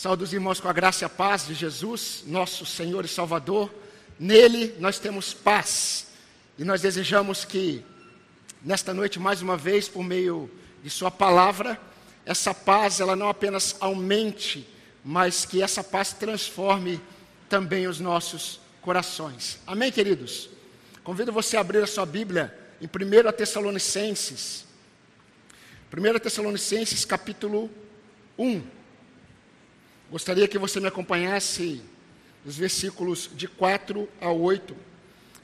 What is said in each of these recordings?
Saúde os irmãos com a graça e a paz de Jesus, nosso Senhor e Salvador. Nele nós temos paz. E nós desejamos que, nesta noite, mais uma vez, por meio de Sua palavra, essa paz ela não apenas aumente, mas que essa paz transforme também os nossos corações. Amém, queridos? Convido você a abrir a sua Bíblia em 1 Tessalonicenses. 1 Tessalonicenses, capítulo 1. Gostaria que você me acompanhasse os versículos de 4 a 8,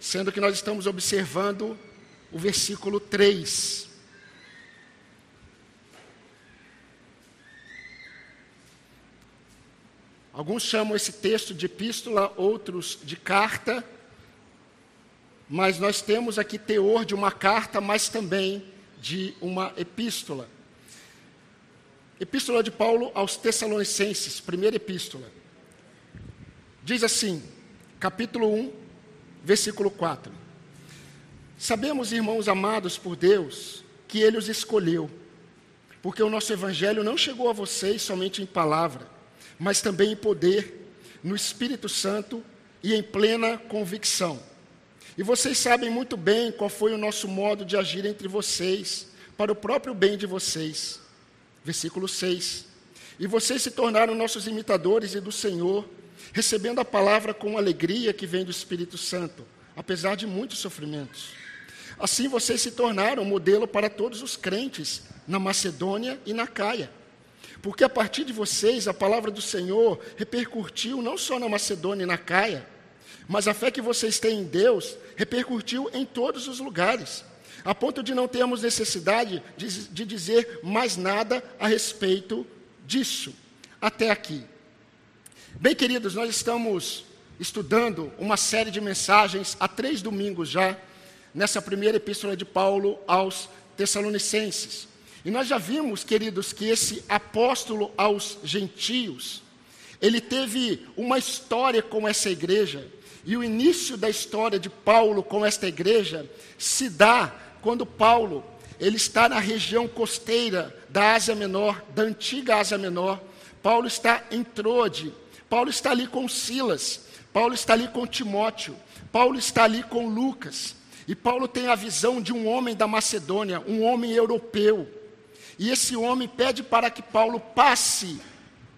sendo que nós estamos observando o versículo 3. Alguns chamam esse texto de epístola, outros de carta, mas nós temos aqui teor de uma carta, mas também de uma epístola. Epístola de Paulo aos Tessalonicenses, primeira epístola. Diz assim, capítulo 1, versículo 4. Sabemos, irmãos amados por Deus, que Ele os escolheu, porque o nosso Evangelho não chegou a vocês somente em palavra, mas também em poder, no Espírito Santo e em plena convicção. E vocês sabem muito bem qual foi o nosso modo de agir entre vocês, para o próprio bem de vocês. Versículo 6. E vocês se tornaram nossos imitadores e do Senhor, recebendo a palavra com alegria que vem do Espírito Santo, apesar de muitos sofrimentos. Assim vocês se tornaram modelo para todos os crentes na Macedônia e na Caia. Porque a partir de vocês a palavra do Senhor repercutiu não só na Macedônia e na Caia, mas a fé que vocês têm em Deus repercutiu em todos os lugares, a ponto de não termos necessidade de, de dizer mais nada a respeito disso, até aqui. Bem, queridos, nós estamos estudando uma série de mensagens há três domingos já, nessa primeira epístola de Paulo aos Tessalonicenses. E nós já vimos, queridos, que esse apóstolo aos gentios, ele teve uma história com essa igreja, e o início da história de Paulo com esta igreja se dá quando Paulo, ele está na região costeira da Ásia Menor, da antiga Ásia Menor. Paulo está em Trode, Paulo está ali com Silas, Paulo está ali com Timóteo, Paulo está ali com Lucas. E Paulo tem a visão de um homem da Macedônia, um homem europeu, e esse homem pede para que Paulo passe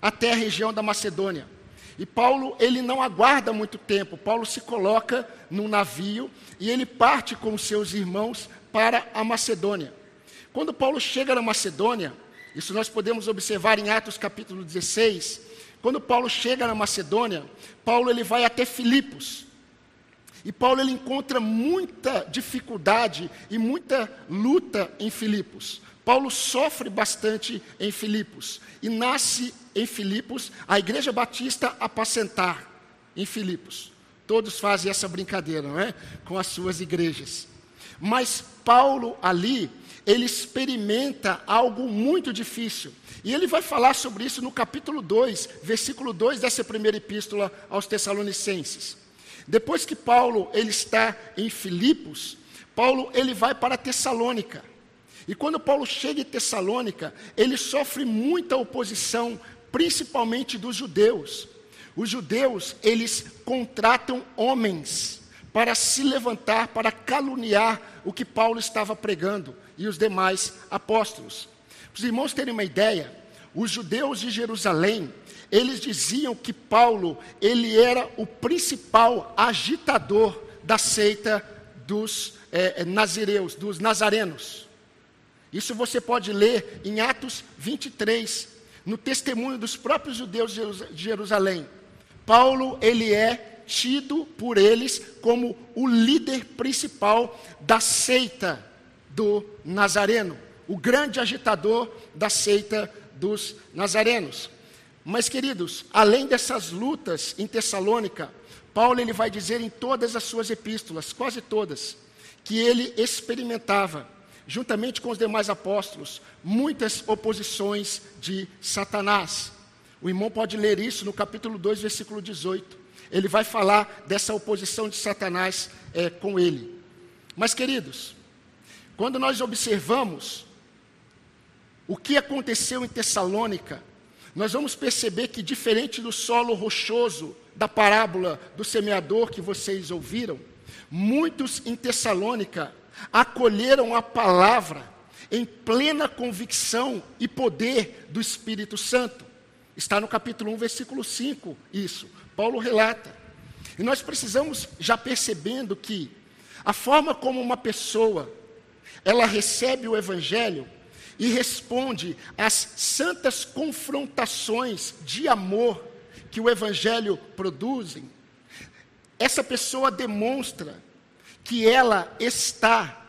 até a região da Macedônia. E Paulo, ele não aguarda muito tempo. Paulo se coloca num navio e ele parte com seus irmãos para a Macedônia. Quando Paulo chega na Macedônia, isso nós podemos observar em Atos capítulo 16, quando Paulo chega na Macedônia, Paulo ele vai até Filipos. E Paulo ele encontra muita dificuldade e muita luta em Filipos. Paulo sofre bastante em Filipos e nasce em Filipos a Igreja Batista Apacentar em Filipos. Todos fazem essa brincadeira, não é? Com as suas igrejas. Mas Paulo ali, ele experimenta algo muito difícil. E ele vai falar sobre isso no capítulo 2, versículo 2 dessa primeira epístola aos Tessalonicenses. Depois que Paulo ele está em Filipos, Paulo ele vai para Tessalônica. E quando Paulo chega em Tessalônica, ele sofre muita oposição, principalmente dos judeus. Os judeus, eles contratam homens para se levantar, para caluniar o que Paulo estava pregando e os demais apóstolos. Para os irmãos terem uma ideia, os judeus de Jerusalém, eles diziam que Paulo, ele era o principal agitador da seita dos é, nazireus, dos nazarenos. Isso você pode ler em Atos 23, no testemunho dos próprios judeus de Jerusalém. Paulo, ele é tido por eles como o líder principal da seita do Nazareno, o grande agitador da seita dos nazarenos. Mas, queridos, além dessas lutas em Tessalônica, Paulo ele vai dizer em todas as suas epístolas, quase todas, que ele experimentava juntamente com os demais apóstolos, muitas oposições de Satanás. O irmão pode ler isso no capítulo 2, versículo 18. Ele vai falar dessa oposição de Satanás é, com ele. Mas, queridos, quando nós observamos o que aconteceu em Tessalônica, nós vamos perceber que, diferente do solo rochoso da parábola do semeador que vocês ouviram, muitos em Tessalônica acolheram a palavra em plena convicção e poder do Espírito Santo. Está no capítulo 1, versículo 5, isso. Paulo relata. E nós precisamos já percebendo que a forma como uma pessoa ela recebe o evangelho e responde às santas confrontações de amor que o evangelho produzem, essa pessoa demonstra que ela está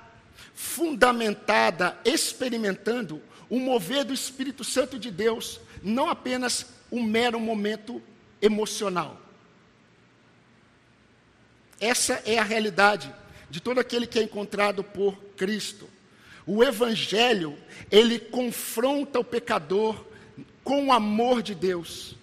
fundamentada, experimentando o mover do Espírito Santo de Deus, não apenas um mero momento emocional. Essa é a realidade de todo aquele que é encontrado por Cristo. O Evangelho, ele confronta o pecador com o amor de Deus.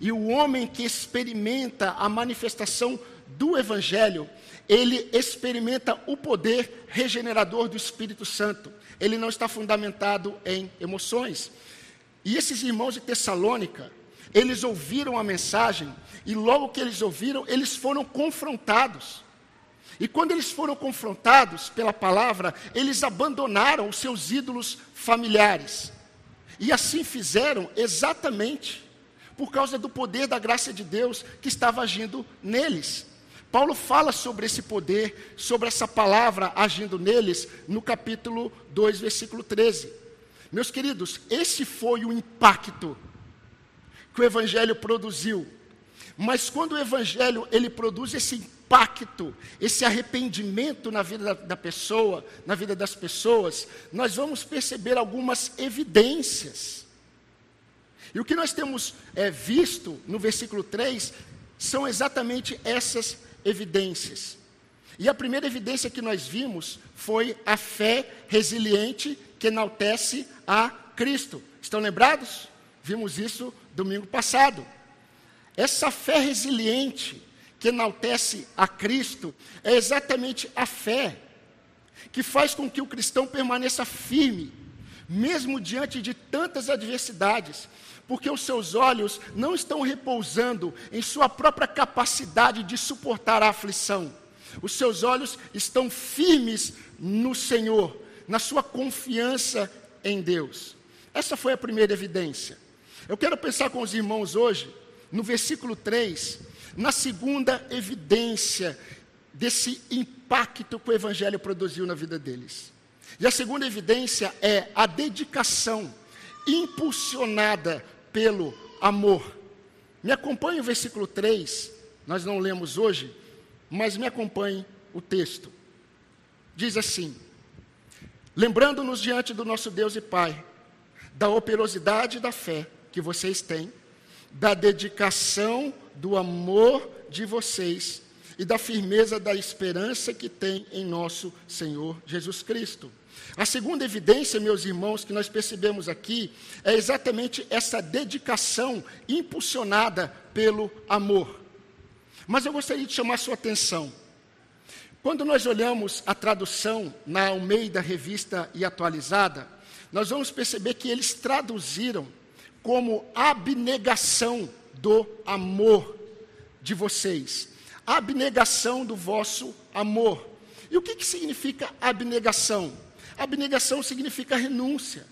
E o homem que experimenta a manifestação do Evangelho, ele experimenta o poder regenerador do Espírito Santo. Ele não está fundamentado em emoções. E esses irmãos de Tessalônica, eles ouviram a mensagem, e logo que eles ouviram, eles foram confrontados. E quando eles foram confrontados pela palavra, eles abandonaram os seus ídolos familiares. E assim fizeram exatamente por causa do poder da graça de Deus que estava agindo neles. Paulo fala sobre esse poder, sobre essa palavra agindo neles, no capítulo 2, versículo 13. Meus queridos, esse foi o impacto que o evangelho produziu. Mas quando o evangelho ele produz esse impacto, esse arrependimento na vida da, da pessoa, na vida das pessoas, nós vamos perceber algumas evidências. E o que nós temos é, visto no versículo 3 são exatamente essas evidências. E a primeira evidência que nós vimos foi a fé resiliente que enaltece a Cristo. Estão lembrados? Vimos isso domingo passado. Essa fé resiliente que enaltece a Cristo é exatamente a fé que faz com que o cristão permaneça firme, mesmo diante de tantas adversidades, porque os seus olhos não estão repousando em sua própria capacidade de suportar a aflição. Os seus olhos estão firmes no Senhor, na sua confiança em Deus. Essa foi a primeira evidência. Eu quero pensar com os irmãos hoje, no versículo 3, na segunda evidência desse impacto que o Evangelho produziu na vida deles. E a segunda evidência é a dedicação impulsionada pelo amor. Me acompanhe o versículo 3, nós não lemos hoje, mas me acompanhe o texto. Diz assim: Lembrando-nos diante do nosso Deus e Pai, da operosidade da fé que vocês têm, da dedicação do amor de vocês e da firmeza da esperança que tem em nosso Senhor Jesus Cristo. A segunda evidência, meus irmãos, que nós percebemos aqui é exatamente essa dedicação impulsionada pelo amor. Mas eu gostaria de chamar sua atenção. Quando nós olhamos a tradução na Almeida Revista e Atualizada, nós vamos perceber que eles traduziram como abnegação do amor de vocês. Abnegação do vosso amor. E o que, que significa abnegação? Abnegação significa renúncia,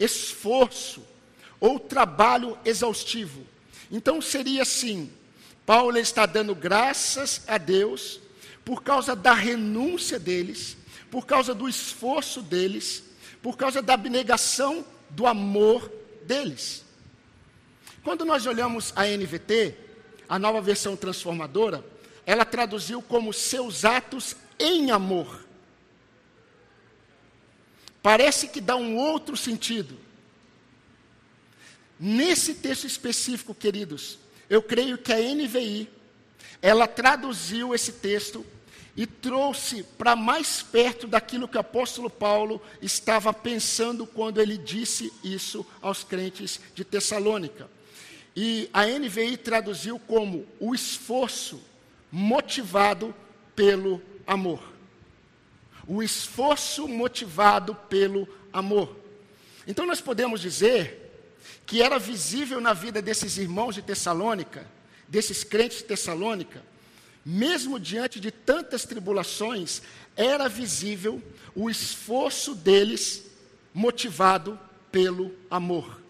esforço ou trabalho exaustivo. Então seria assim: Paulo está dando graças a Deus por causa da renúncia deles, por causa do esforço deles, por causa da abnegação do amor deles. Quando nós olhamos a NVT, a nova versão transformadora, ela traduziu como seus atos em amor. Parece que dá um outro sentido. Nesse texto específico, queridos, eu creio que a NVI, ela traduziu esse texto e trouxe para mais perto daquilo que o apóstolo Paulo estava pensando quando ele disse isso aos crentes de Tessalônica. E a NVI traduziu como o esforço motivado pelo amor. O esforço motivado pelo amor. Então nós podemos dizer que era visível na vida desses irmãos de Tessalônica, desses crentes de Tessalônica, mesmo diante de tantas tribulações, era visível o esforço deles motivado pelo amor.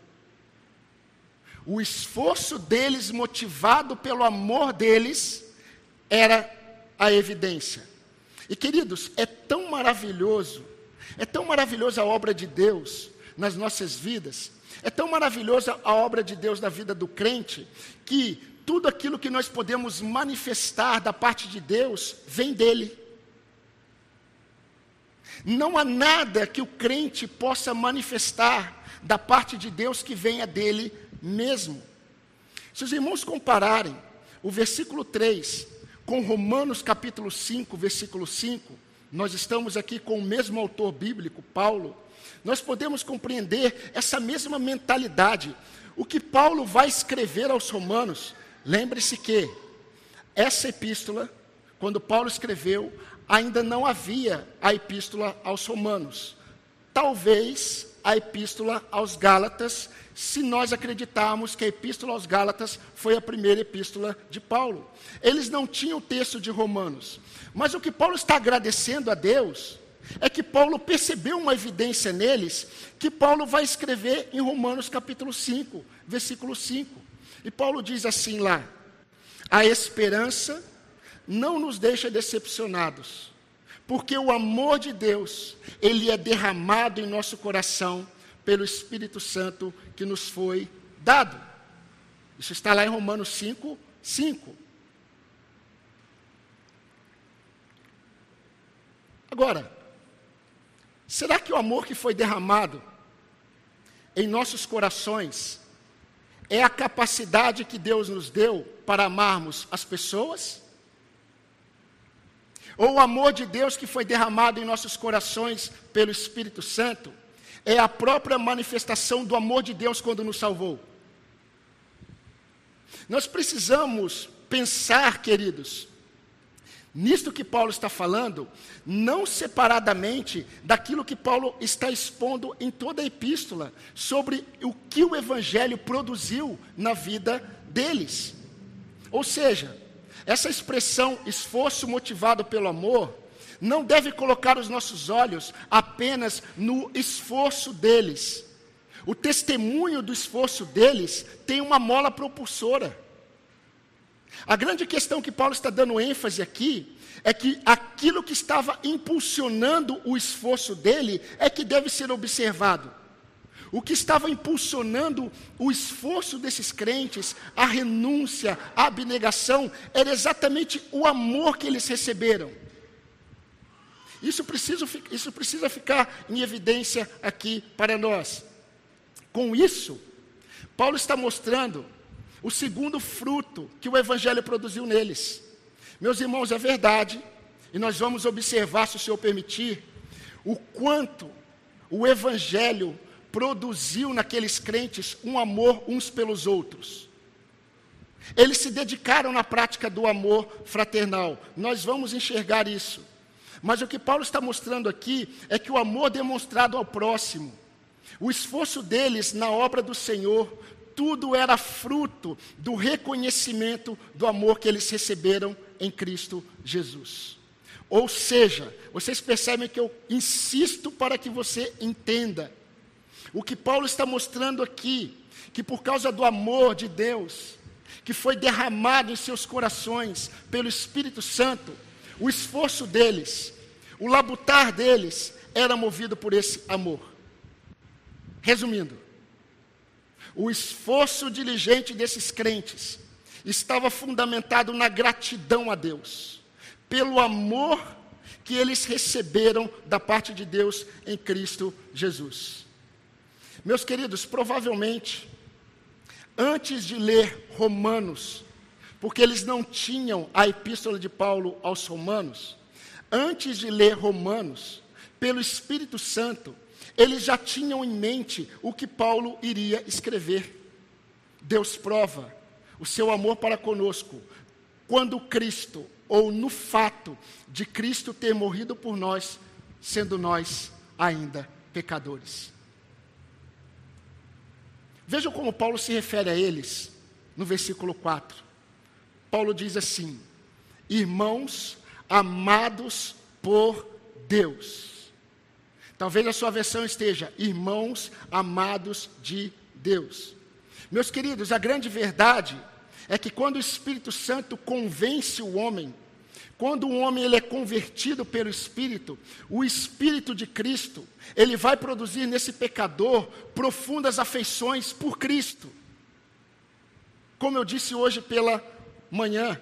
O esforço deles motivado pelo amor deles era a evidência. E queridos, é tão maravilhoso, é tão maravilhosa a obra de Deus nas nossas vidas, é tão maravilhosa a obra de Deus na vida do crente, que tudo aquilo que nós podemos manifestar da parte de Deus vem dele. Não há nada que o crente possa manifestar da parte de Deus que venha dele mesmo. Se os irmãos compararem o versículo 3 com Romanos capítulo 5, versículo 5, nós estamos aqui com o mesmo autor bíblico, Paulo, nós podemos compreender essa mesma mentalidade. O que Paulo vai escrever aos Romanos Lembre-se que essa epístola, quando Paulo escreveu, ainda não havia a epístola aos Romanos. Talvez a epístola aos Gálatas, se nós acreditarmos que a epístola aos Gálatas foi a primeira epístola de Paulo. Eles não tinham o texto de Romanos. Mas o que Paulo está agradecendo a Deus é que Paulo percebeu uma evidência neles que Paulo vai escrever em Romanos capítulo 5, versículo 5. E Paulo diz assim lá: a esperança não nos deixa decepcionados, porque o amor de Deus, ele é derramado em nosso coração pelo Espírito Santo que nos foi dado. Isso está lá em Romanos 5, 5. Agora, será que o amor que foi derramado em nossos corações é a capacidade que Deus nos deu para amarmos as pessoas? Ou o amor de Deus que foi derramado em nossos corações pelo Espírito Santo é a própria manifestação do amor de Deus quando nos salvou? Nós precisamos pensar, queridos, nisto que Paulo está falando, não separadamente daquilo que Paulo está expondo em toda a epístola, sobre o que o Evangelho produziu na vida deles. Ou seja, essa expressão esforço motivado pelo amor, não deve colocar os nossos olhos apenas no esforço deles. O testemunho do esforço deles tem uma mola propulsora. A grande questão que Paulo está dando ênfase aqui é que aquilo que estava impulsionando o esforço dele é que deve ser observado. O que estava impulsionando o esforço desses crentes, a renúncia, a abnegação, era exatamente o amor que eles receberam. Isso precisa, isso precisa ficar em evidência aqui para nós. Com isso, Paulo está mostrando o segundo fruto que o Evangelho produziu neles. Meus irmãos, é verdade, e nós vamos observar, se o Senhor permitir, o quanto o Evangelho produziu naqueles crentes um amor uns pelos outros. Eles se dedicaram na prática do amor fraternal. Nós vamos enxergar isso. Mas o que Paulo está mostrando aqui é que o amor demonstrado ao próximo, o esforço deles na obra do Senhor, tudo era fruto do reconhecimento do amor que eles receberam em Cristo Jesus. Ou seja, vocês percebem que eu insisto para que você entenda. O que Paulo está mostrando aqui, que por causa do amor de Deus, que foi derramado em seus corações pelo Espírito Santo, o esforço deles, o labutar deles, era movido por esse amor. Resumindo, o esforço diligente desses crentes estava fundamentado na gratidão a Deus, pelo amor que eles receberam da parte de Deus em Cristo Jesus. Meus queridos, provavelmente, antes de ler Romanos, porque eles não tinham a epístola de Paulo aos Romanos, antes de ler Romanos, pelo Espírito Santo, eles já tinham em mente o que Paulo iria escrever. Deus prova o seu amor para conosco quando Cristo, ou no fato de Cristo ter morrido por nós, sendo nós ainda pecadores. Vejam como Paulo se refere a eles no versículo 4. Paulo diz assim: Irmãos amados por Deus. Talvez a sua versão esteja irmãos amados de Deus. Meus queridos, a grande verdade é que quando o Espírito Santo convence o homem, quando o homem ele é convertido pelo Espírito, o Espírito de Cristo, ele vai produzir nesse pecador profundas afeições por Cristo. Como eu disse hoje pela manhã,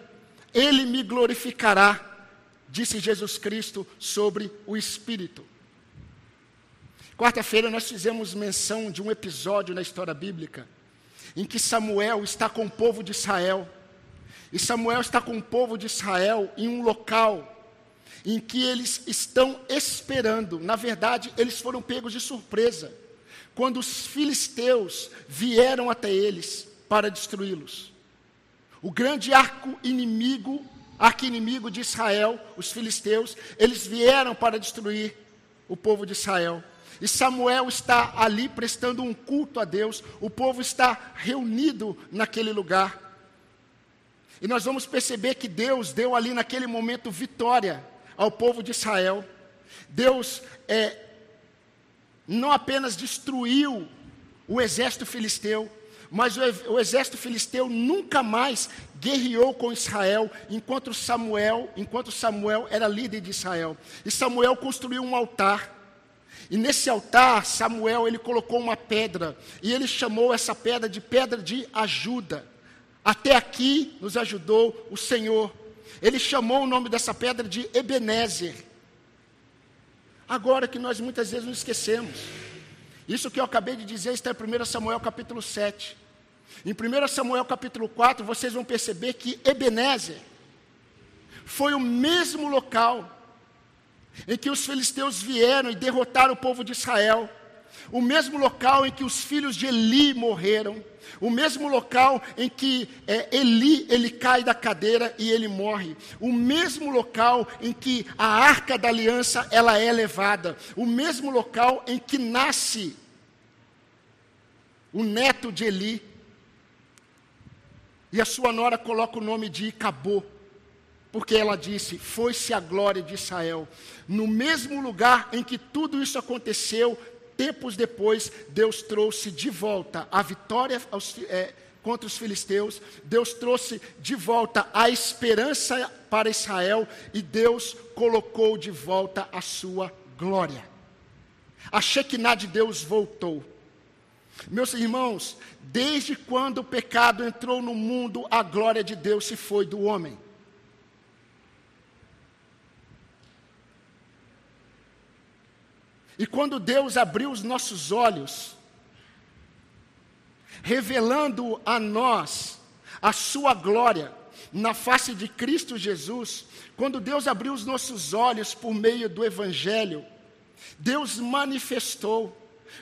ele me glorificará, disse Jesus Cristo sobre o Espírito. Quarta-feira nós fizemos menção de um episódio na história bíblica em que Samuel está com o povo de Israel. E Samuel está com o povo de Israel em um local em que eles estão esperando. Na verdade, eles foram pegos de surpresa quando os filisteus vieram até eles para destruí-los. O grande arco inimigo, arco inimigo de Israel, os filisteus, eles vieram para destruir o povo de Israel. E Samuel está ali prestando um culto a Deus, o povo está reunido naquele lugar. E nós vamos perceber que Deus deu ali naquele momento vitória ao povo de Israel. Deus é, não apenas destruiu o exército filisteu, mas o, exército filisteu nunca mais guerreou com Israel enquanto Samuel, enquanto Samuel era líder de Israel. E Samuel construiu um altar e nesse altar, Samuel, ele colocou uma pedra, e ele chamou essa pedra de pedra de ajuda. Até aqui nos ajudou o Senhor. Ele chamou o nome dessa pedra de Ebenezer. Agora que nós muitas vezes nos esquecemos. Isso que eu acabei de dizer está em 1 Samuel capítulo 7. Em 1 Samuel capítulo 4, vocês vão perceber que Ebenezer foi o mesmo local em que os filisteus vieram e derrotaram o povo de Israel, o mesmo local em que os filhos de Eli morreram, o mesmo local em que é, Eli ele cai da cadeira e ele morre, o mesmo local em que a arca da aliança ela é levada, o mesmo local em que nasce o neto de Eli. E a sua nora coloca o nome de Icabô porque ela disse: Foi-se a glória de Israel. No mesmo lugar em que tudo isso aconteceu, tempos depois, Deus trouxe de volta a vitória aos, é, contra os filisteus, Deus trouxe de volta a esperança para Israel e Deus colocou de volta a sua glória. A Shekinah de Deus voltou. Meus irmãos, desde quando o pecado entrou no mundo, a glória de Deus se foi do homem. E quando Deus abriu os nossos olhos, revelando a nós a sua glória na face de Cristo Jesus, quando Deus abriu os nossos olhos por meio do Evangelho, Deus manifestou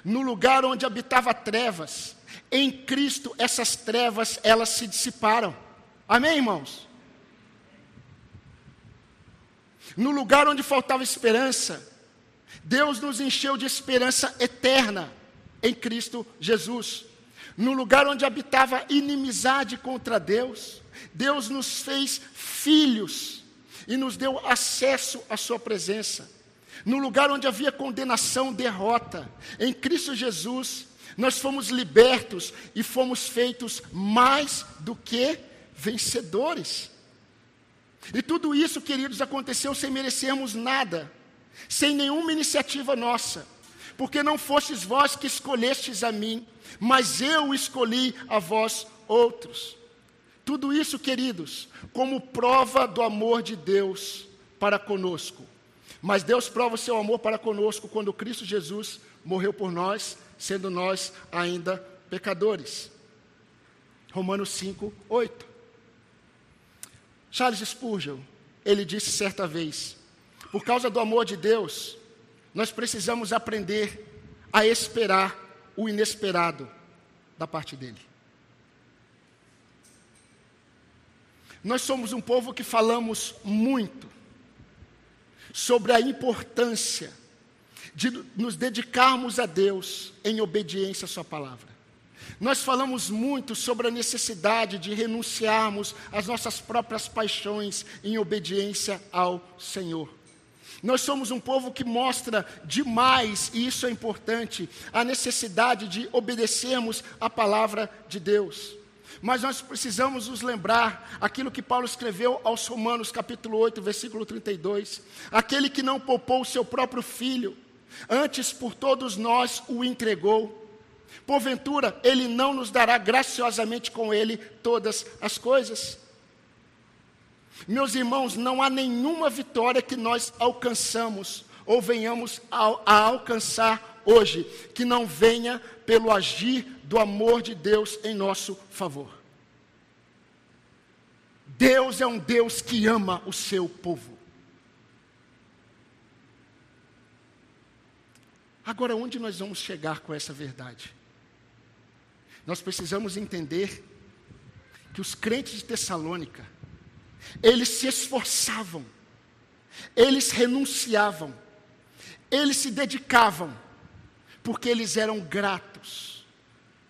no lugar onde habitava trevas, em Cristo essas trevas elas se dissiparam. Amém, irmãos? No lugar onde faltava esperança, Deus nos encheu de esperança eterna em Cristo Jesus. No lugar onde habitava inimizade contra Deus, Deus nos fez filhos e nos deu acesso à Sua presença. No lugar onde havia condenação, derrota, em Cristo Jesus, nós fomos libertos e fomos feitos mais do que vencedores. E tudo isso, queridos, aconteceu sem merecermos nada sem nenhuma iniciativa nossa, porque não fostes vós que escolhestes a mim, mas eu escolhi a vós outros. Tudo isso, queridos, como prova do amor de Deus para conosco. Mas Deus prova o seu amor para conosco quando Cristo Jesus morreu por nós, sendo nós ainda pecadores. Romanos 5, 8. Charles Spurgeon, ele disse certa vez: por causa do amor de Deus, nós precisamos aprender a esperar o inesperado da parte dele. Nós somos um povo que falamos muito sobre a importância de nos dedicarmos a Deus em obediência à Sua palavra. Nós falamos muito sobre a necessidade de renunciarmos às nossas próprias paixões em obediência ao Senhor. Nós somos um povo que mostra demais, e isso é importante, a necessidade de obedecermos a palavra de Deus. Mas nós precisamos nos lembrar aquilo que Paulo escreveu aos Romanos, capítulo 8, versículo 32. Aquele que não poupou o seu próprio filho, antes por todos nós o entregou. Porventura, ele não nos dará graciosamente com ele todas as coisas. Meus irmãos, não há nenhuma vitória que nós alcançamos ou venhamos a, a alcançar hoje que não venha pelo agir do amor de Deus em nosso favor. Deus é um Deus que ama o seu povo. Agora, onde nós vamos chegar com essa verdade? Nós precisamos entender que os crentes de Tessalônica, eles se esforçavam, eles renunciavam, eles se dedicavam, porque eles eram gratos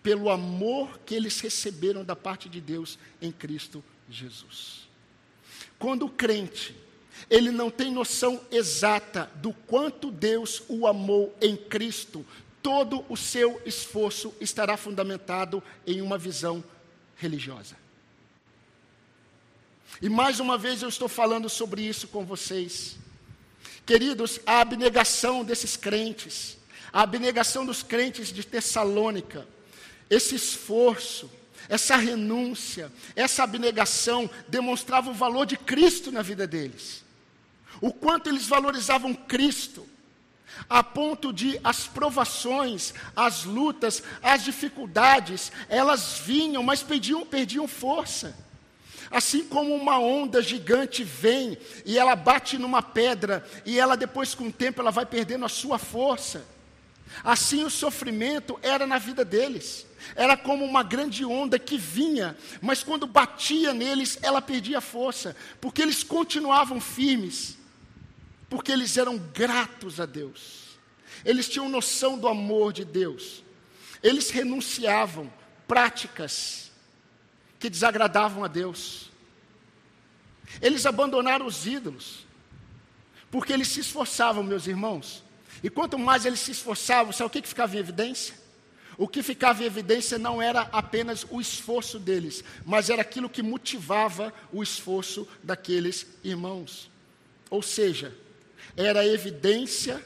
pelo amor que eles receberam da parte de Deus em Cristo Jesus. Quando o crente, ele não tem noção exata do quanto Deus o amou em Cristo, todo o seu esforço estará fundamentado em uma visão religiosa. E mais uma vez eu estou falando sobre isso com vocês. Queridos, a abnegação desses crentes, a abnegação dos crentes de Tessalônica, esse esforço, essa renúncia, essa abnegação demonstrava o valor de Cristo na vida deles. O quanto eles valorizavam Cristo, a ponto de as provações, as lutas, as dificuldades, elas vinham, mas perdiam, perdiam força. Assim como uma onda gigante vem e ela bate numa pedra e ela depois com o tempo ela vai perdendo a sua força. Assim o sofrimento era na vida deles. Era como uma grande onda que vinha, mas quando batia neles, ela perdia força, porque eles continuavam firmes, porque eles eram gratos a Deus. Eles tinham noção do amor de Deus. Eles renunciavam práticas que desagradavam a Deus. Eles abandonaram os ídolos, porque eles se esforçavam, meus irmãos. E quanto mais eles se esforçavam, sabe o que, que ficava em evidência? O que ficava em evidência não era apenas o esforço deles, mas era aquilo que motivava o esforço daqueles irmãos. Ou seja, era a evidência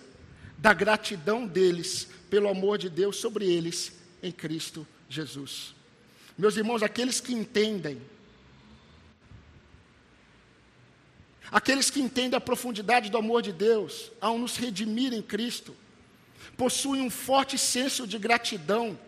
da gratidão deles pelo amor de Deus sobre eles em Cristo Jesus. Meus irmãos, aqueles que entendem, aqueles que entendem a profundidade do amor de Deus ao nos redimir em Cristo, possuem um forte senso de gratidão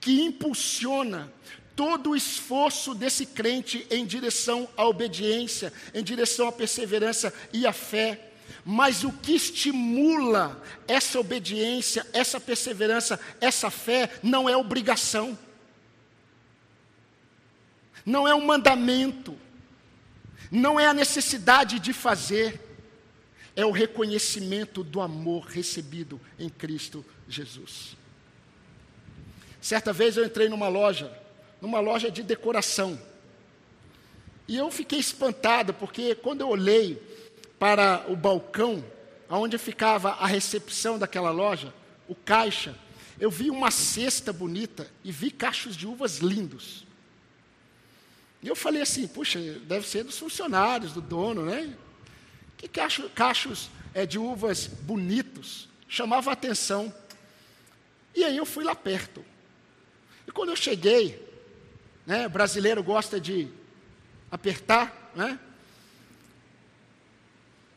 que impulsiona todo o esforço desse crente em direção à obediência, em direção à perseverança e à fé. Mas o que estimula essa obediência, essa perseverança, essa fé, não é obrigação, não é um mandamento, não é a necessidade de fazer, é o reconhecimento do amor recebido em Cristo Jesus. Certa vez eu entrei numa loja, numa loja de decoração, e eu fiquei espantado, porque quando eu olhei para o balcão, onde ficava a recepção daquela loja, o caixa, eu vi uma cesta bonita e vi cachos de uvas lindos. E eu falei assim, puxa, deve ser dos funcionários, do dono, né? Que cacho, cachos é, de uvas bonitos, chamava a atenção. E aí eu fui lá perto. E quando eu cheguei, né, brasileiro gosta de apertar, né?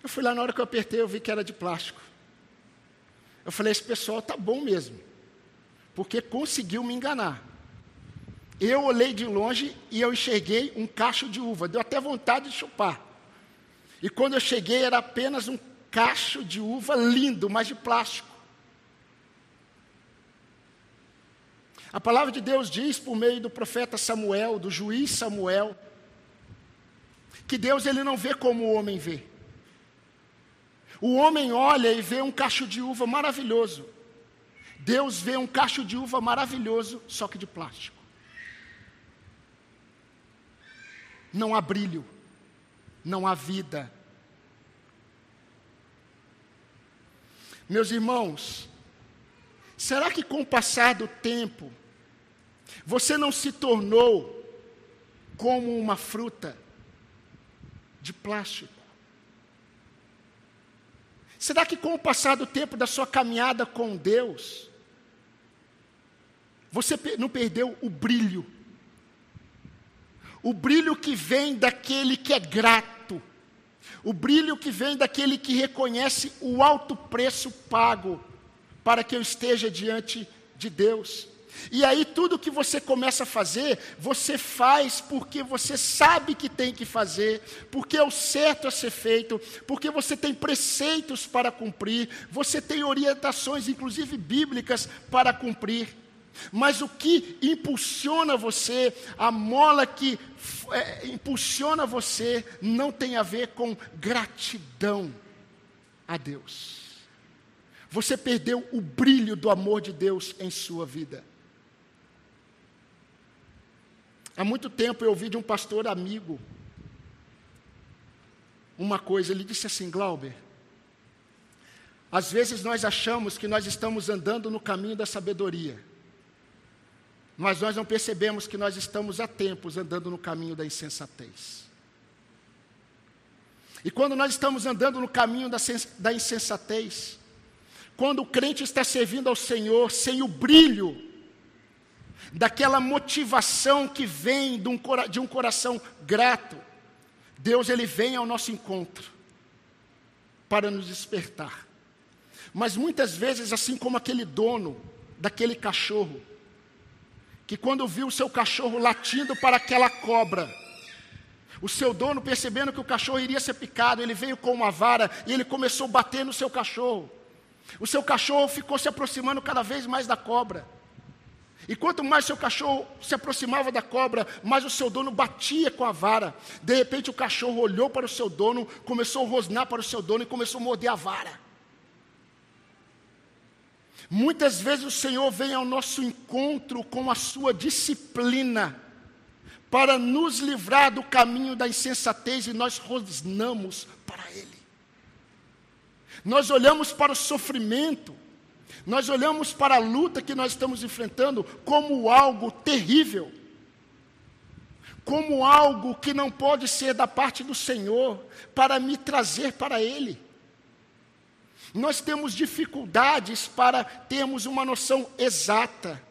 Eu fui lá, na hora que eu apertei, eu vi que era de plástico. Eu falei, esse pessoal tá bom mesmo, porque conseguiu me enganar. Eu olhei de longe e eu enxerguei um cacho de uva, deu até vontade de chupar. E quando eu cheguei, era apenas um cacho de uva lindo, mas de plástico. A palavra de Deus diz por meio do profeta Samuel, do juiz Samuel, que Deus ele não vê como o homem vê. O homem olha e vê um cacho de uva maravilhoso. Deus vê um cacho de uva maravilhoso, só que de plástico. Não há brilho, não há vida. Meus irmãos, será que com o passar do tempo, você não se tornou como uma fruta de plástico? Será que com o passar do tempo da sua caminhada com Deus, você não perdeu o brilho? O brilho que vem daquele que é grato, o brilho que vem daquele que reconhece o alto preço pago para que eu esteja diante de Deus. E aí tudo que você começa a fazer, você faz porque você sabe que tem que fazer, porque é o certo a ser feito, porque você tem preceitos para cumprir, você tem orientações, inclusive bíblicas, para cumprir. Mas o que impulsiona você, a mola que é, impulsiona você, não tem a ver com gratidão a Deus. Você perdeu o brilho do amor de Deus em sua vida. Há muito tempo eu ouvi de um pastor amigo uma coisa, ele disse assim: Glauber, às vezes nós achamos que nós estamos andando no caminho da sabedoria, mas nós não percebemos que nós estamos há tempos andando no caminho da insensatez. E quando nós estamos andando no caminho da, da insensatez, quando o crente está servindo ao Senhor sem o brilho daquela motivação que vem de um, de um coração grato, Deus ele vem ao nosso encontro para nos despertar. Mas muitas vezes, assim como aquele dono daquele cachorro, que quando viu o seu cachorro latindo para aquela cobra, o seu dono, percebendo que o cachorro iria ser picado, ele veio com uma vara e ele começou a bater no seu cachorro. O seu cachorro ficou se aproximando cada vez mais da cobra. E quanto mais seu cachorro se aproximava da cobra, mais o seu dono batia com a vara. De repente o cachorro olhou para o seu dono, começou a rosnar para o seu dono e começou a morder a vara. Muitas vezes o Senhor vem ao nosso encontro com a sua disciplina para nos livrar do caminho da insensatez e nós rosnamos para Ele. Nós olhamos para o sofrimento, nós olhamos para a luta que nós estamos enfrentando como algo terrível, como algo que não pode ser da parte do Senhor para me trazer para Ele. Nós temos dificuldades para termos uma noção exata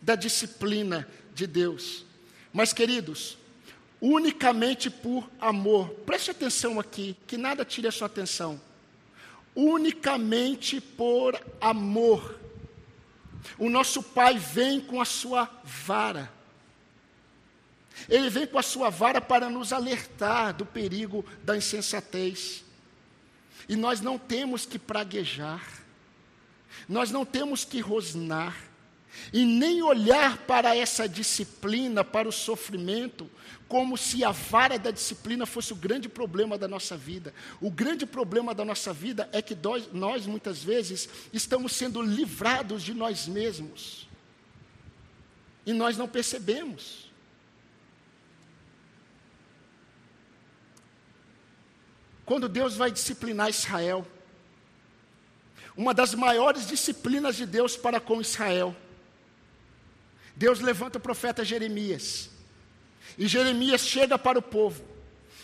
da disciplina de Deus. Mas, queridos, unicamente por amor, preste atenção aqui, que nada tire a sua atenção unicamente por amor. O nosso Pai vem com a sua vara. Ele vem com a sua vara para nos alertar do perigo da insensatez. E nós não temos que praguejar, nós não temos que rosnar, e nem olhar para essa disciplina, para o sofrimento, como se a vara da disciplina fosse o grande problema da nossa vida. O grande problema da nossa vida é que nós, muitas vezes, estamos sendo livrados de nós mesmos. E nós não percebemos. Quando Deus vai disciplinar Israel, uma das maiores disciplinas de Deus para com Israel, Deus levanta o profeta Jeremias. E Jeremias chega para o povo.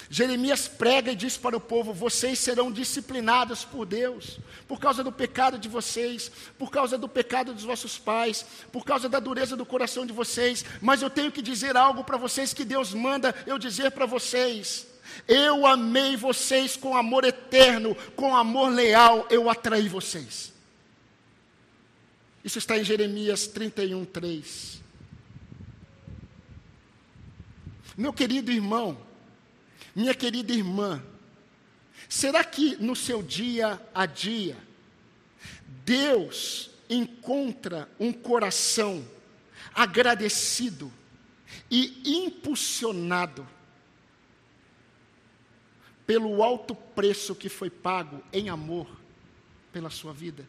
Jeremias prega e diz para o povo: vocês serão disciplinados por Deus, por causa do pecado de vocês, por causa do pecado dos vossos pais, por causa da dureza do coração de vocês. Mas eu tenho que dizer algo para vocês que Deus manda eu dizer para vocês. Eu amei vocês com amor eterno, com amor leal, eu atraí vocês. Isso está em Jeremias 31, 3. Meu querido irmão, minha querida irmã, será que no seu dia a dia, Deus encontra um coração agradecido e impulsionado pelo alto preço que foi pago em amor pela sua vida.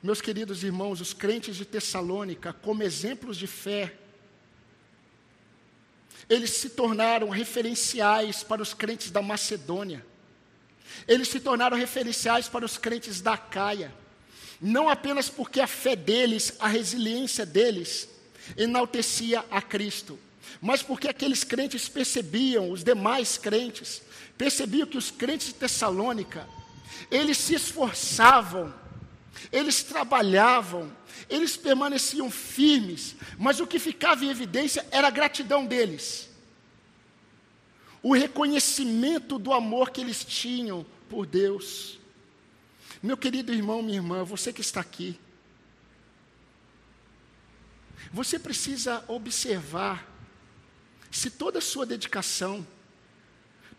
Meus queridos irmãos, os crentes de Tessalônica, como exemplos de fé, eles se tornaram referenciais para os crentes da Macedônia. Eles se tornaram referenciais para os crentes da Caia, não apenas porque a fé deles, a resiliência deles, enaltecia a Cristo, mas porque aqueles crentes percebiam, os demais crentes, percebiam que os crentes de Tessalônica, eles se esforçavam, eles trabalhavam, eles permaneciam firmes, mas o que ficava em evidência era a gratidão deles, o reconhecimento do amor que eles tinham por Deus. Meu querido irmão, minha irmã, você que está aqui, você precisa observar se toda a sua dedicação,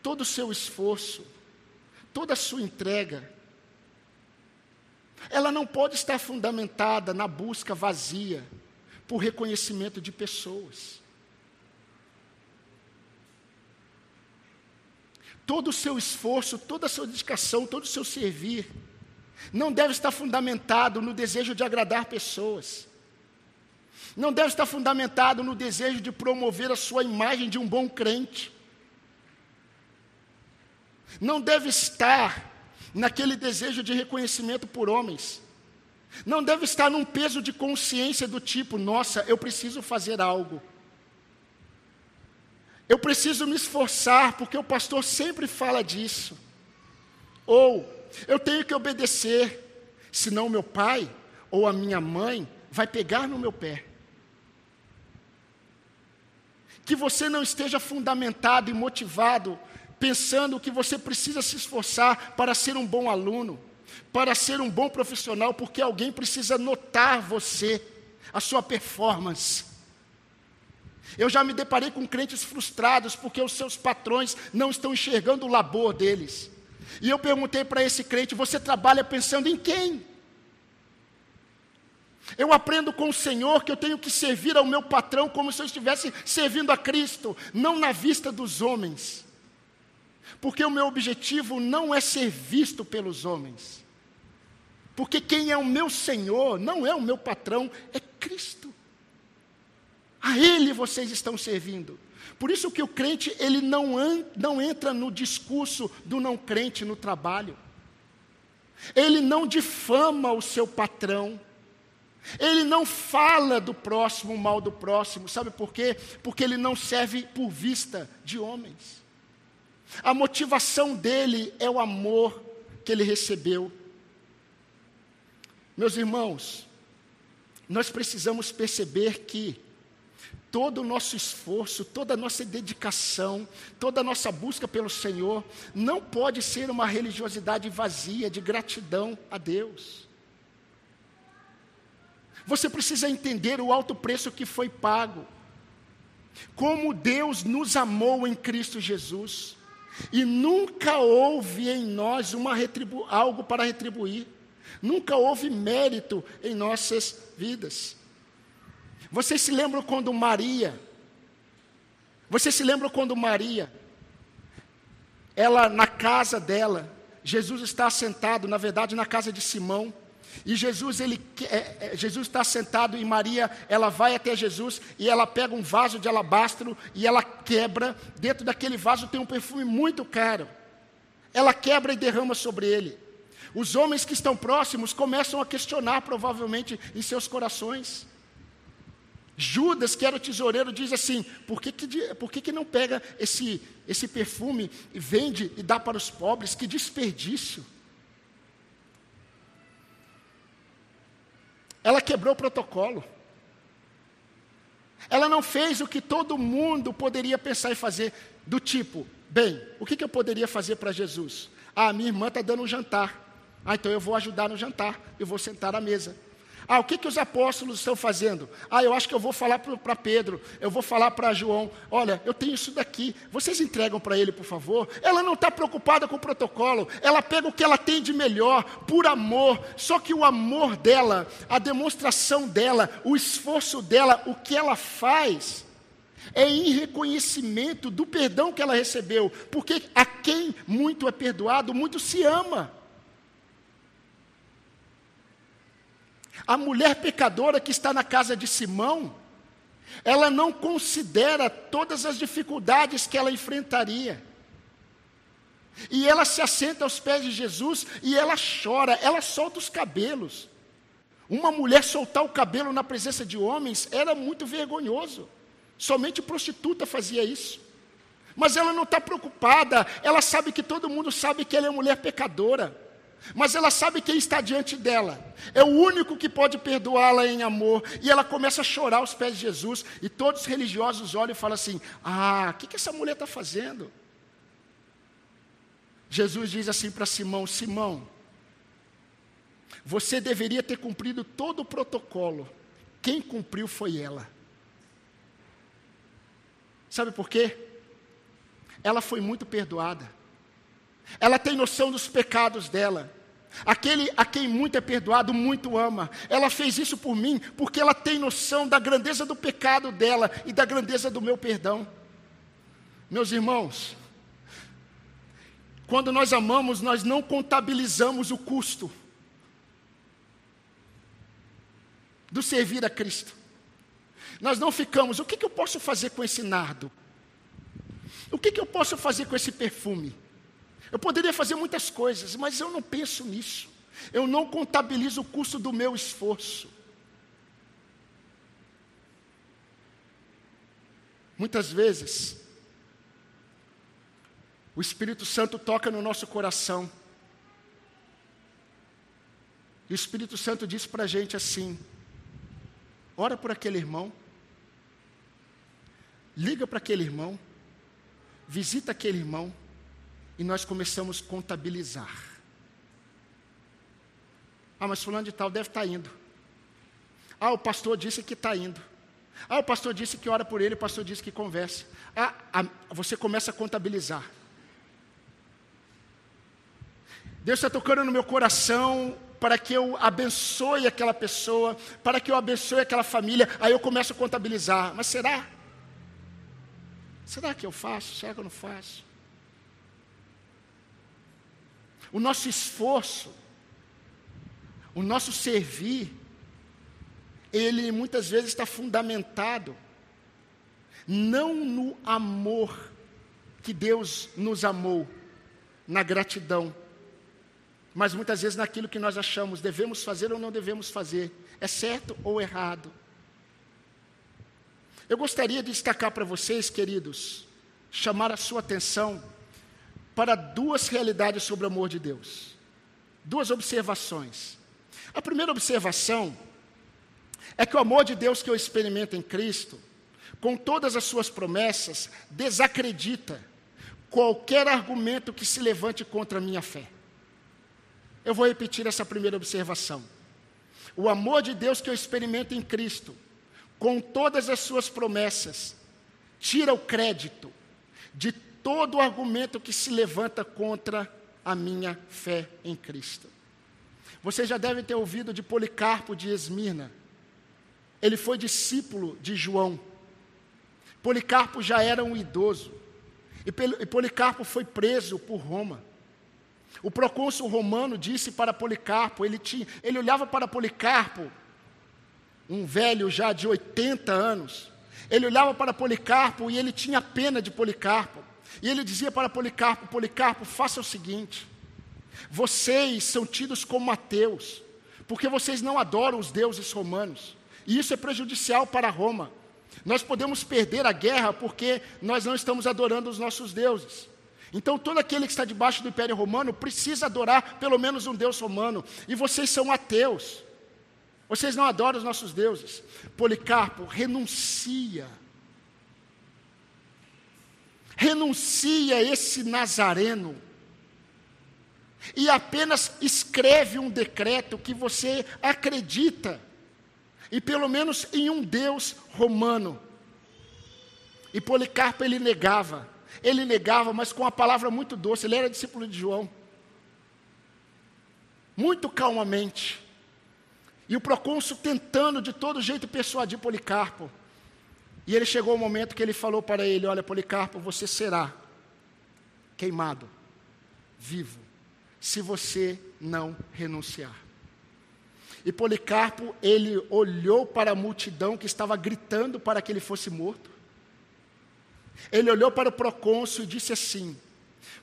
todo o seu esforço, toda a sua entrega, ela não pode estar fundamentada na busca vazia por reconhecimento de pessoas. Todo o seu esforço, toda a sua dedicação, todo o seu servir, não deve estar fundamentado no desejo de agradar pessoas. Não deve estar fundamentado no desejo de promover a sua imagem de um bom crente. Não deve estar naquele desejo de reconhecimento por homens. Não deve estar num peso de consciência do tipo: nossa, eu preciso fazer algo. Eu preciso me esforçar, porque o pastor sempre fala disso. Ou, eu tenho que obedecer, senão meu pai ou a minha mãe vai pegar no meu pé. Que você não esteja fundamentado e motivado pensando que você precisa se esforçar para ser um bom aluno, para ser um bom profissional, porque alguém precisa notar você, a sua performance. Eu já me deparei com crentes frustrados porque os seus patrões não estão enxergando o labor deles. E eu perguntei para esse crente: você trabalha pensando em quem? Eu aprendo com o Senhor que eu tenho que servir ao meu patrão como se eu estivesse servindo a Cristo, não na vista dos homens. Porque o meu objetivo não é ser visto pelos homens. Porque quem é o meu Senhor não é o meu patrão, é Cristo. A Ele vocês estão servindo. Por isso que o crente, ele não, não entra no discurso do não crente no trabalho. Ele não difama o seu patrão. Ele não fala do próximo, mal do próximo. Sabe por quê? Porque ele não serve por vista de homens. A motivação dele é o amor que ele recebeu. Meus irmãos, nós precisamos perceber que todo o nosso esforço, toda a nossa dedicação, toda a nossa busca pelo Senhor, não pode ser uma religiosidade vazia de gratidão a Deus. Você precisa entender o alto preço que foi pago, como Deus nos amou em Cristo Jesus. E nunca houve em nós uma algo para retribuir. Nunca houve mérito em nossas vidas. Vocês se lembram quando Maria, vocês se lembram quando Maria, ela na casa dela, Jesus está sentado, na verdade, na casa de Simão, e Jesus, ele, é, é, Jesus está sentado e Maria, ela vai até Jesus e ela pega um vaso de alabastro e ela quebra. Dentro daquele vaso tem um perfume muito caro. Ela quebra e derrama sobre ele. Os homens que estão próximos começam a questionar, provavelmente, em seus corações. Judas, que era o tesoureiro, diz assim: por que, que, por que, que não pega esse, esse perfume e vende e dá para os pobres? Que desperdício. Ela quebrou o protocolo. Ela não fez o que todo mundo poderia pensar e fazer, do tipo, bem, o que, que eu poderia fazer para Jesus? Ah, minha irmã está dando um jantar. Ah, então eu vou ajudar no jantar, eu vou sentar à mesa. Ah, o que, que os apóstolos estão fazendo? Ah, eu acho que eu vou falar para Pedro, eu vou falar para João: olha, eu tenho isso daqui, vocês entregam para ele, por favor. Ela não está preocupada com o protocolo, ela pega o que ela tem de melhor, por amor. Só que o amor dela, a demonstração dela, o esforço dela, o que ela faz, é em reconhecimento do perdão que ela recebeu, porque a quem muito é perdoado, muito se ama. A mulher pecadora que está na casa de Simão, ela não considera todas as dificuldades que ela enfrentaria. E ela se assenta aos pés de Jesus e ela chora, ela solta os cabelos. Uma mulher soltar o cabelo na presença de homens era muito vergonhoso. Somente prostituta fazia isso. Mas ela não está preocupada, ela sabe que todo mundo sabe que ela é mulher pecadora. Mas ela sabe quem está diante dela. É o único que pode perdoá-la em amor. E ela começa a chorar aos pés de Jesus. E todos os religiosos olham e falam assim: Ah, o que, que essa mulher está fazendo? Jesus diz assim para Simão: Simão, você deveria ter cumprido todo o protocolo. Quem cumpriu foi ela. Sabe por quê? Ela foi muito perdoada. Ela tem noção dos pecados dela. Aquele a quem muito é perdoado, muito ama. Ela fez isso por mim porque ela tem noção da grandeza do pecado dela e da grandeza do meu perdão. Meus irmãos, quando nós amamos, nós não contabilizamos o custo do servir a Cristo. Nós não ficamos, o que, que eu posso fazer com esse nardo? O que, que eu posso fazer com esse perfume? Eu poderia fazer muitas coisas, mas eu não penso nisso. Eu não contabilizo o custo do meu esforço. Muitas vezes, o Espírito Santo toca no nosso coração. E o Espírito Santo diz para a gente assim: ora por aquele irmão, liga para aquele irmão, visita aquele irmão, e nós começamos a contabilizar. Ah, mas fulano de tal deve estar tá indo. Ah, o pastor disse que está indo. Ah, o pastor disse que ora por ele, o pastor disse que conversa. Ah, ah você começa a contabilizar. Deus está tocando no meu coração para que eu abençoe aquela pessoa, para que eu abençoe aquela família. Aí eu começo a contabilizar. Mas será? Será que eu faço? Será que eu não faço? O nosso esforço, o nosso servir, ele muitas vezes está fundamentado não no amor que Deus nos amou, na gratidão, mas muitas vezes naquilo que nós achamos devemos fazer ou não devemos fazer, é certo ou errado. Eu gostaria de destacar para vocês, queridos, chamar a sua atenção para duas realidades sobre o amor de Deus. Duas observações. A primeira observação é que o amor de Deus que eu experimento em Cristo, com todas as suas promessas, desacredita qualquer argumento que se levante contra a minha fé. Eu vou repetir essa primeira observação. O amor de Deus que eu experimento em Cristo, com todas as suas promessas, tira o crédito de todo argumento que se levanta contra a minha fé em Cristo. Você já deve ter ouvido de Policarpo de Esmirna. Ele foi discípulo de João. Policarpo já era um idoso. E Policarpo foi preso por Roma. O procônsul romano disse para Policarpo, ele, tinha, ele olhava para Policarpo, um velho já de 80 anos, ele olhava para Policarpo e ele tinha pena de Policarpo. E ele dizia para Policarpo: Policarpo, faça o seguinte: vocês são tidos como ateus, porque vocês não adoram os deuses romanos, e isso é prejudicial para Roma. Nós podemos perder a guerra porque nós não estamos adorando os nossos deuses. Então, todo aquele que está debaixo do Império Romano precisa adorar pelo menos um Deus romano. E vocês são ateus. Vocês não adoram os nossos deuses. Policarpo renuncia. Renuncia esse nazareno. E apenas escreve um decreto que você acredita. E pelo menos em um Deus romano. E Policarpo ele negava. Ele negava, mas com uma palavra muito doce. Ele era discípulo de João. Muito calmamente. E o procônsul tentando de todo jeito persuadir Policarpo. E ele chegou o momento que ele falou para ele: Olha, Policarpo, você será queimado, vivo, se você não renunciar. E Policarpo, ele olhou para a multidão que estava gritando para que ele fosse morto. Ele olhou para o procônsul e disse assim: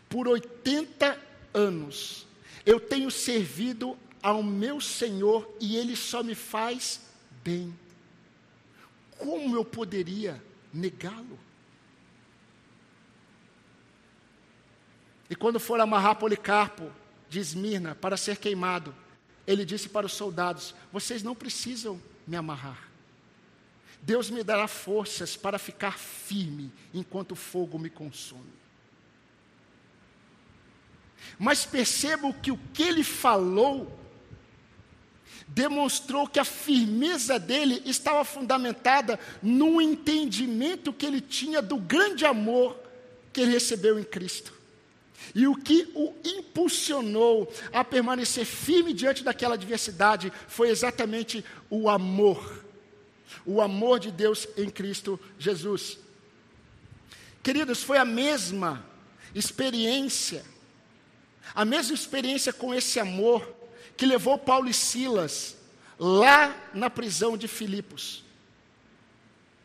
Por 80 anos eu tenho servido ao meu Senhor e ele só me faz bem. Como eu poderia negá-lo? E quando for amarrar Policarpo de Esmirna para ser queimado, ele disse para os soldados: Vocês não precisam me amarrar. Deus me dará forças para ficar firme enquanto o fogo me consome. Mas percebo que o que ele falou demonstrou que a firmeza dele estava fundamentada no entendimento que ele tinha do grande amor que ele recebeu em Cristo. E o que o impulsionou a permanecer firme diante daquela adversidade foi exatamente o amor. O amor de Deus em Cristo Jesus. Queridos, foi a mesma experiência, a mesma experiência com esse amor que levou Paulo e Silas lá na prisão de Filipos.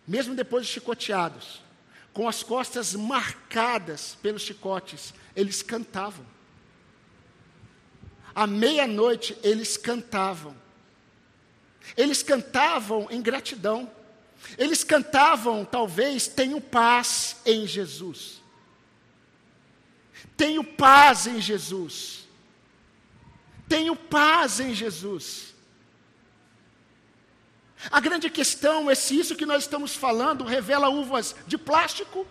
Mesmo depois de chicoteados, com as costas marcadas pelos chicotes, eles cantavam. À meia-noite, eles cantavam. Eles cantavam em gratidão. Eles cantavam, talvez, tenho paz em Jesus. Tenho paz em Jesus. Tenho paz em Jesus. A grande questão é se isso que nós estamos falando revela uvas de plástico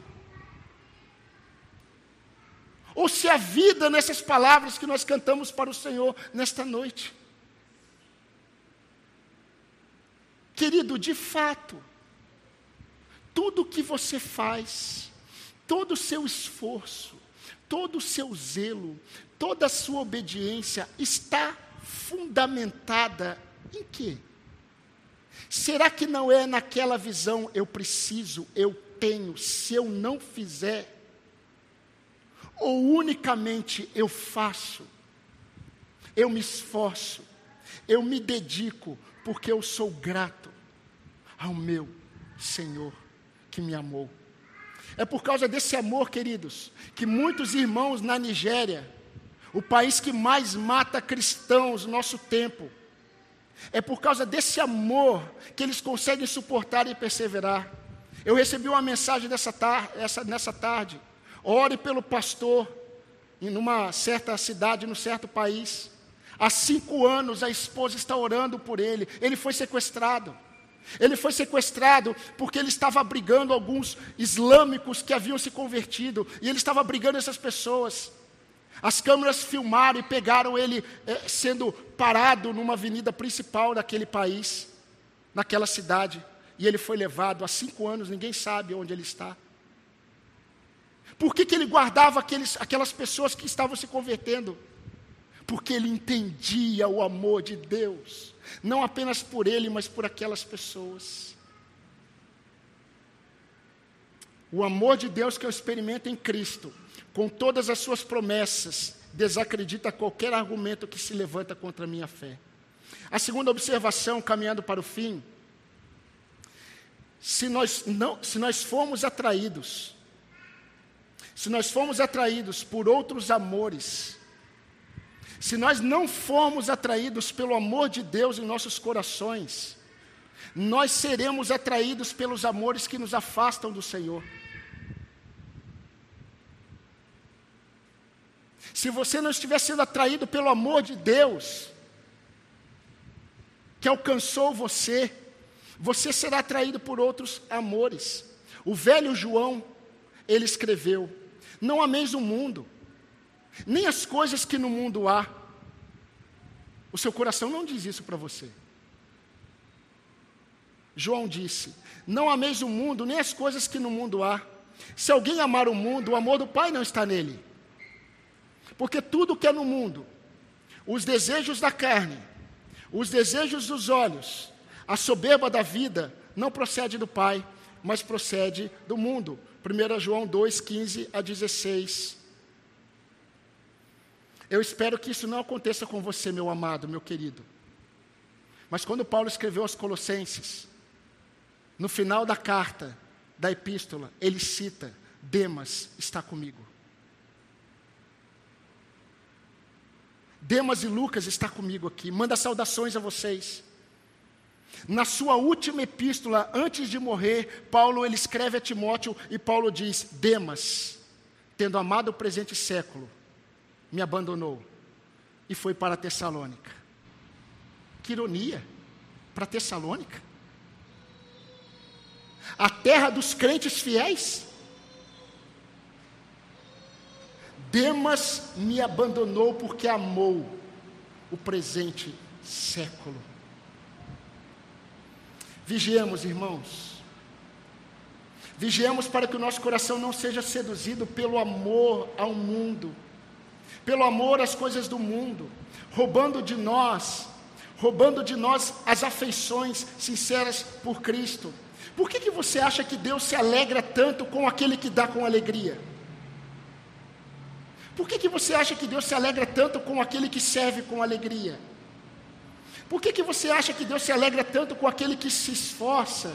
ou se há vida nessas palavras que nós cantamos para o Senhor nesta noite. Querido, de fato, tudo que você faz, todo o seu esforço, todo o seu zelo, toda a sua obediência está fundamentada em quê? Será que não é naquela visão eu preciso, eu tenho, se eu não fizer, ou unicamente eu faço, eu me esforço, eu me dedico, porque eu sou grato ao meu Senhor que me amou. É por causa desse amor, queridos, que muitos irmãos na Nigéria, o país que mais mata cristãos no nosso tempo, é por causa desse amor que eles conseguem suportar e perseverar. Eu recebi uma mensagem dessa tar essa, nessa tarde Ore pelo pastor em uma certa cidade, num certo país. Há cinco anos a esposa está orando por ele. Ele foi sequestrado. Ele foi sequestrado porque ele estava abrigando alguns islâmicos que haviam se convertido. E ele estava abrigando essas pessoas. As câmeras filmaram e pegaram ele é, sendo parado numa avenida principal daquele país, naquela cidade. E ele foi levado há cinco anos, ninguém sabe onde ele está. Por que, que ele guardava aqueles, aquelas pessoas que estavam se convertendo? Porque ele entendia o amor de Deus, não apenas por ele, mas por aquelas pessoas. O amor de Deus que eu experimento em Cristo, com todas as suas promessas, desacredita qualquer argumento que se levanta contra a minha fé. A segunda observação, caminhando para o fim, se nós, não, se nós formos atraídos se nós formos atraídos por outros amores, se nós não formos atraídos pelo amor de Deus em nossos corações, nós seremos atraídos pelos amores que nos afastam do Senhor. Se você não estiver sendo atraído pelo amor de Deus, que alcançou você, você será atraído por outros amores. O velho João, ele escreveu: não ameis o mundo, nem as coisas que no mundo há. O seu coração não diz isso para você. João disse: Não ameis o mundo, nem as coisas que no mundo há. Se alguém amar o mundo, o amor do Pai não está nele. Porque tudo que é no mundo, os desejos da carne, os desejos dos olhos, a soberba da vida, não procede do Pai, mas procede do mundo. 1 João 2, 15 a 16. Eu espero que isso não aconteça com você, meu amado, meu querido. Mas quando Paulo escreveu aos Colossenses, no final da carta, da epístola, ele cita: Demas está comigo. Demas e Lucas está comigo aqui. Manda saudações a vocês. Na sua última epístola, antes de morrer, Paulo ele escreve a Timóteo e Paulo diz: Demas, tendo amado o presente século, me abandonou e foi para Tessalônica. Que ironia! Para Tessalônica? A terra dos crentes fiéis? Demas me abandonou porque amou o presente século. Vigiemos, irmãos. Vigiemos para que o nosso coração não seja seduzido pelo amor ao mundo, pelo amor às coisas do mundo, roubando de nós, roubando de nós as afeições sinceras por Cristo. Por que, que você acha que Deus se alegra tanto com aquele que dá com alegria? Por que, que você acha que Deus se alegra tanto com aquele que serve com alegria? Por que, que você acha que Deus se alegra tanto com aquele que se esforça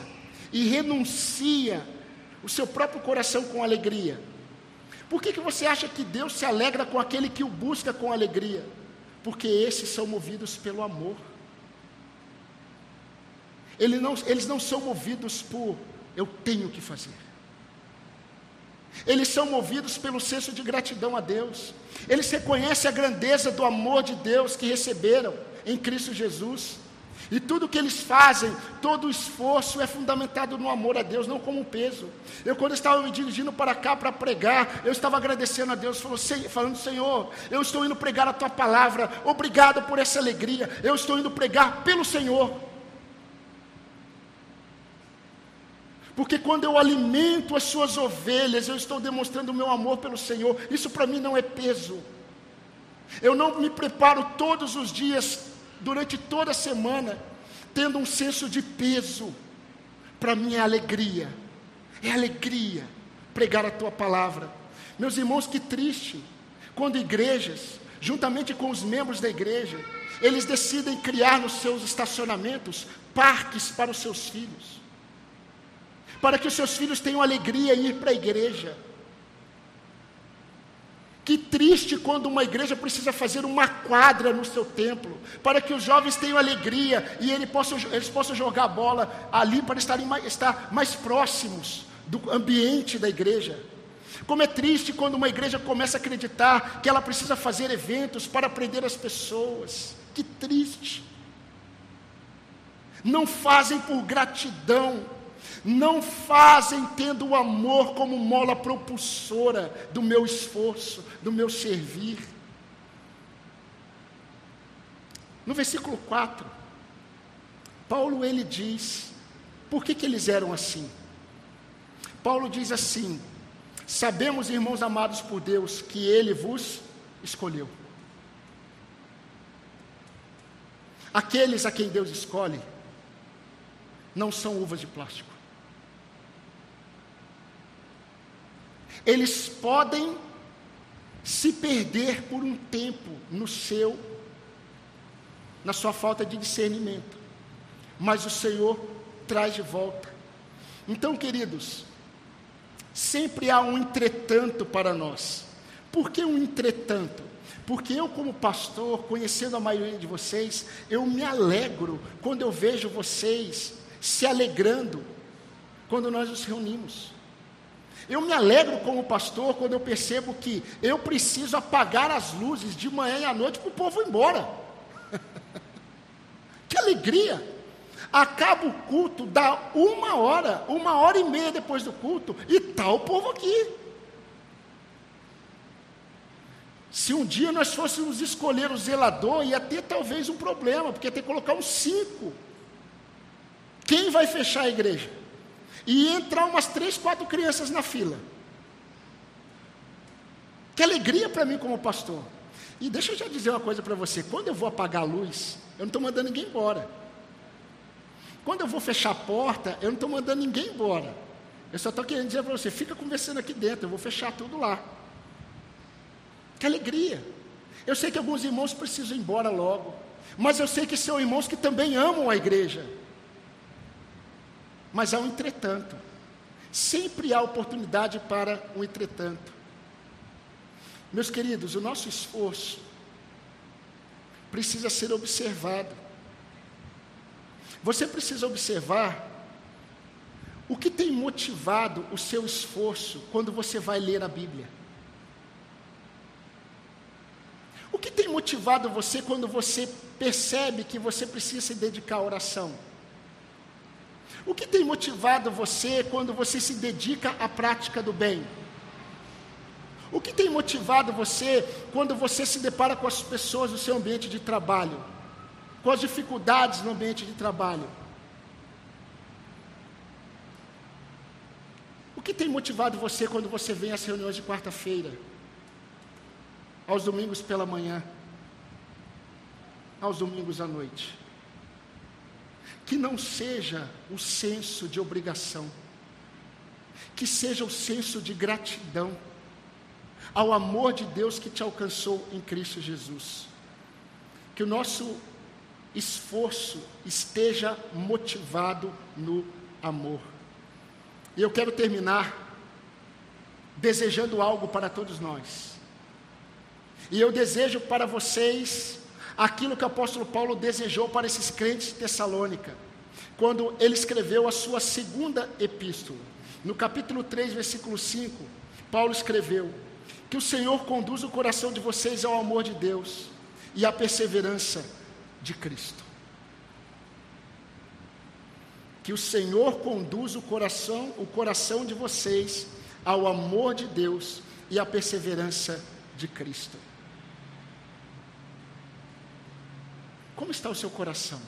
e renuncia o seu próprio coração com alegria? Por que, que você acha que Deus se alegra com aquele que o busca com alegria? Porque esses são movidos pelo amor. Não, eles não são movidos por eu tenho que fazer. Eles são movidos pelo senso de gratidão a Deus. Eles reconhecem a grandeza do amor de Deus que receberam em Cristo Jesus. E tudo que eles fazem, todo o esforço é fundamentado no amor a Deus, não como um peso. Eu, quando estava me dirigindo para cá para pregar, eu estava agradecendo a Deus, falando: Senhor, eu estou indo pregar a tua palavra, obrigado por essa alegria, eu estou indo pregar pelo Senhor. Porque quando eu alimento as suas ovelhas, eu estou demonstrando o meu amor pelo Senhor. Isso para mim não é peso. Eu não me preparo todos os dias, durante toda a semana, tendo um senso de peso. Para mim é alegria. É alegria pregar a tua palavra. Meus irmãos, que triste quando igrejas, juntamente com os membros da igreja, eles decidem criar nos seus estacionamentos parques para os seus filhos para que os seus filhos tenham alegria em ir para a igreja. Que triste quando uma igreja precisa fazer uma quadra no seu templo, para que os jovens tenham alegria e eles possam, eles possam jogar bola ali para estarem mais, estar mais próximos do ambiente da igreja. Como é triste quando uma igreja começa a acreditar que ela precisa fazer eventos para aprender as pessoas. Que triste. Não fazem por gratidão, não fazem tendo o amor como mola propulsora do meu esforço, do meu servir. No versículo 4, Paulo ele diz, por que, que eles eram assim? Paulo diz assim: Sabemos, irmãos amados por Deus, que Ele vos escolheu. Aqueles a quem Deus escolhe não são uvas de plástico. Eles podem se perder por um tempo no seu na sua falta de discernimento. Mas o Senhor traz de volta. Então, queridos, sempre há um entretanto para nós. Por que um entretanto? Porque eu, como pastor, conhecendo a maioria de vocês, eu me alegro quando eu vejo vocês se alegrando quando nós nos reunimos. Eu me alegro como pastor quando eu percebo que eu preciso apagar as luzes de manhã e à noite para o povo ir embora. que alegria! Acaba o culto, dá uma hora, uma hora e meia depois do culto, e está o povo aqui. Se um dia nós fôssemos escolher o zelador, ia ter talvez um problema, porque ia ter que colocar uns cinco. Quem vai fechar a igreja? E entrar umas três, quatro crianças na fila. Que alegria para mim como pastor. E deixa eu já dizer uma coisa para você: quando eu vou apagar a luz, eu não estou mandando ninguém embora. Quando eu vou fechar a porta, eu não estou mandando ninguém embora. Eu só estou querendo dizer para você: fica conversando aqui dentro, eu vou fechar tudo lá. Que alegria. Eu sei que alguns irmãos precisam ir embora logo. Mas eu sei que são irmãos que também amam a igreja. Mas há um entretanto. Sempre há oportunidade para um entretanto. Meus queridos, o nosso esforço precisa ser observado. Você precisa observar o que tem motivado o seu esforço quando você vai ler a Bíblia. O que tem motivado você quando você percebe que você precisa se dedicar à oração? O que tem motivado você quando você se dedica à prática do bem? O que tem motivado você quando você se depara com as pessoas no seu ambiente de trabalho? Com as dificuldades no ambiente de trabalho? O que tem motivado você quando você vem às reuniões de quarta-feira? Aos domingos pela manhã? Aos domingos à noite? Que não seja o senso de obrigação, que seja o senso de gratidão ao amor de Deus que te alcançou em Cristo Jesus. Que o nosso esforço esteja motivado no amor. E eu quero terminar desejando algo para todos nós. E eu desejo para vocês aquilo que o apóstolo Paulo desejou para esses crentes de Tessalônica, quando ele escreveu a sua segunda epístola. No capítulo 3, versículo 5, Paulo escreveu: Que o Senhor conduza o coração de vocês ao amor de Deus e à perseverança de Cristo. Que o Senhor conduza o coração, o coração de vocês ao amor de Deus e à perseverança de Cristo. Como está o seu coração?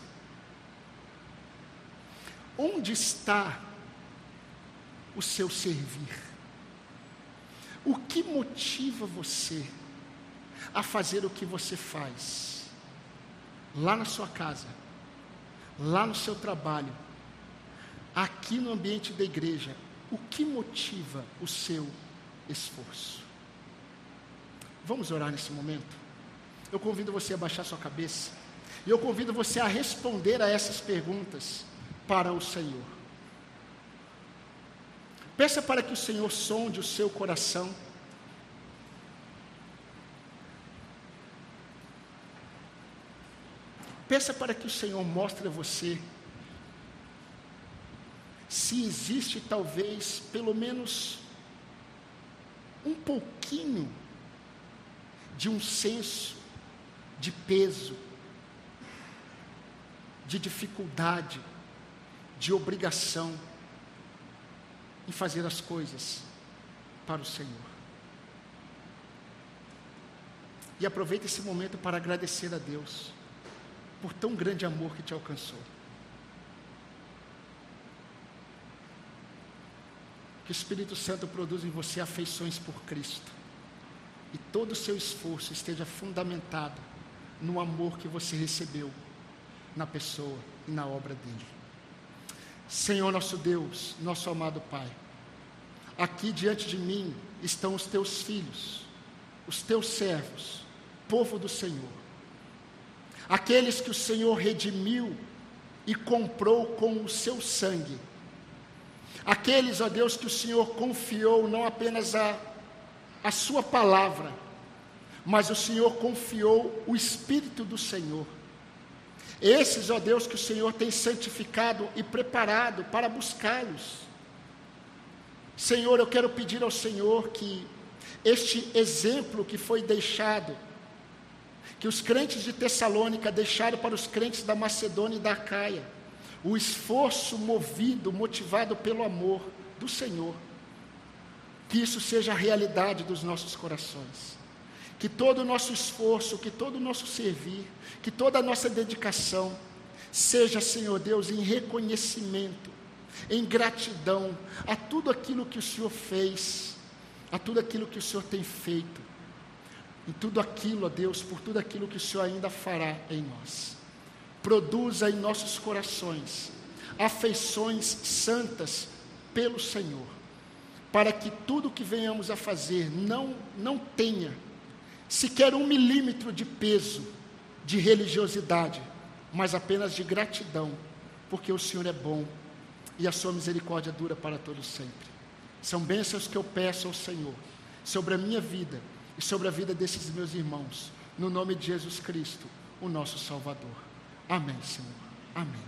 Onde está o seu servir? O que motiva você a fazer o que você faz? Lá na sua casa, lá no seu trabalho, aqui no ambiente da igreja, o que motiva o seu esforço? Vamos orar nesse momento? Eu convido você a baixar sua cabeça. E eu convido você a responder a essas perguntas para o Senhor. Peça para que o Senhor sonde o seu coração. Peça para que o Senhor mostre a você se existe talvez pelo menos um pouquinho de um senso de peso de dificuldade, de obrigação em fazer as coisas para o Senhor. E aproveite esse momento para agradecer a Deus por tão grande amor que te alcançou. Que o Espírito Santo produza em você afeições por Cristo. E todo o seu esforço esteja fundamentado no amor que você recebeu na pessoa e na obra dele. Senhor nosso Deus, nosso amado Pai, aqui diante de mim estão os teus filhos, os teus servos, povo do Senhor, aqueles que o Senhor redimiu e comprou com o seu sangue, aqueles, ó Deus, que o Senhor confiou não apenas a, a Sua palavra, mas o Senhor confiou o Espírito do Senhor esses, ó Deus, que o Senhor tem santificado e preparado para buscá-los. Senhor, eu quero pedir ao Senhor que este exemplo que foi deixado, que os crentes de Tessalônica deixaram para os crentes da Macedônia e da Caia, o esforço movido, motivado pelo amor do Senhor, que isso seja a realidade dos nossos corações que todo o nosso esforço, que todo o nosso servir, que toda a nossa dedicação seja, Senhor Deus, em reconhecimento, em gratidão a tudo aquilo que o Senhor fez, a tudo aquilo que o Senhor tem feito, em tudo aquilo, ó Deus, por tudo aquilo que o Senhor ainda fará em nós. Produza em nossos corações afeições santas pelo Senhor, para que tudo que venhamos a fazer não, não tenha sequer um milímetro de peso de religiosidade, mas apenas de gratidão, porque o Senhor é bom e a sua misericórdia dura para todos sempre. São bênçãos que eu peço ao Senhor sobre a minha vida e sobre a vida desses meus irmãos, no nome de Jesus Cristo, o nosso Salvador. Amém, Senhor. Amém.